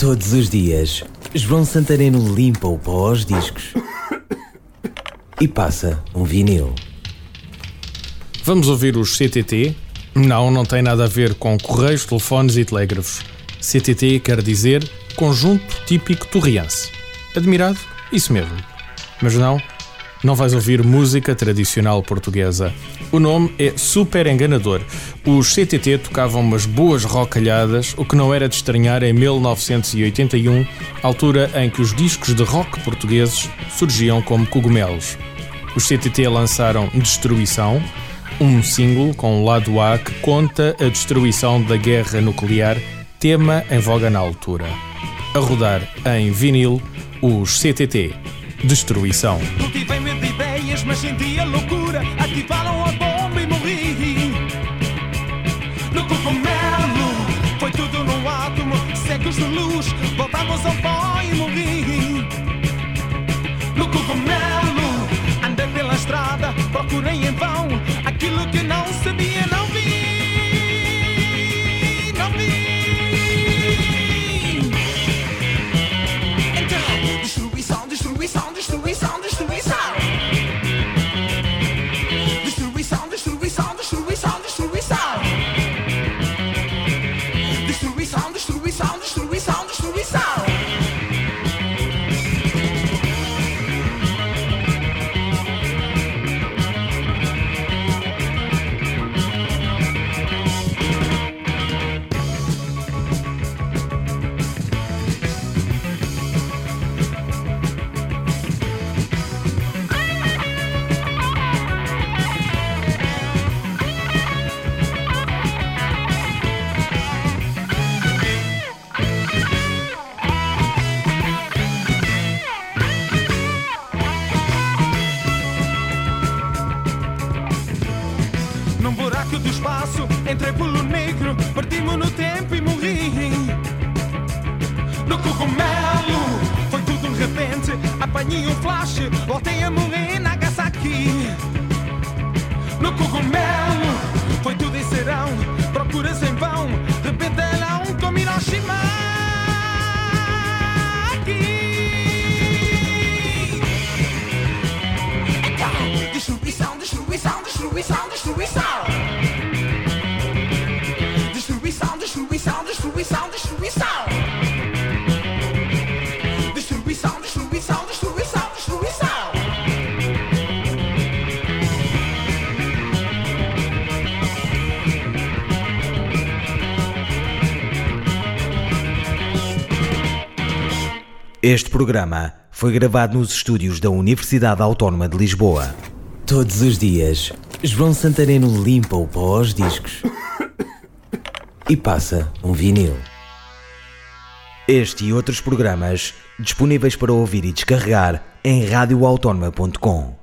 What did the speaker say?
Todos os dias, João Santareno limpa o pó aos discos e passa um vinil. Vamos ouvir os CTT? Não, não tem nada a ver com correios, telefones e telégrafos. CTT quer dizer Conjunto Típico Torriense. Admirado? Isso mesmo. Mas não, não vais ouvir música tradicional portuguesa. O nome é super enganador. Os CTT tocavam umas boas rocalhadas, o que não era de estranhar em 1981, altura em que os discos de rock portugueses surgiam como cogumelos. Os CTT lançaram Destruição, um single com o lado A que conta a destruição da guerra nuclear, tema em voga na altura. A rodar em vinil, os CTT. Destruição. Mas senti a loucura. Ativaram a bomba e morri. No cogumelo, foi tudo num átomo. Secos de luz, buraco do espaço, entrei pelo negro, parti-me no tempo e morri. No cogumelo, foi tudo de repente, apanhei um flash, voltei a morrer na Nagasaki. No cogumelo, destruição, destruição, destruição. Destruição, destruição, destruição, destruição. Destruição, destruição, destruição. Este programa foi gravado nos estúdios da Universidade Autónoma de Lisboa. Todos os dias, João Santareno limpa o pó aos discos e passa um vinil. Este e outros programas disponíveis para ouvir e descarregar em radioautónoma.com.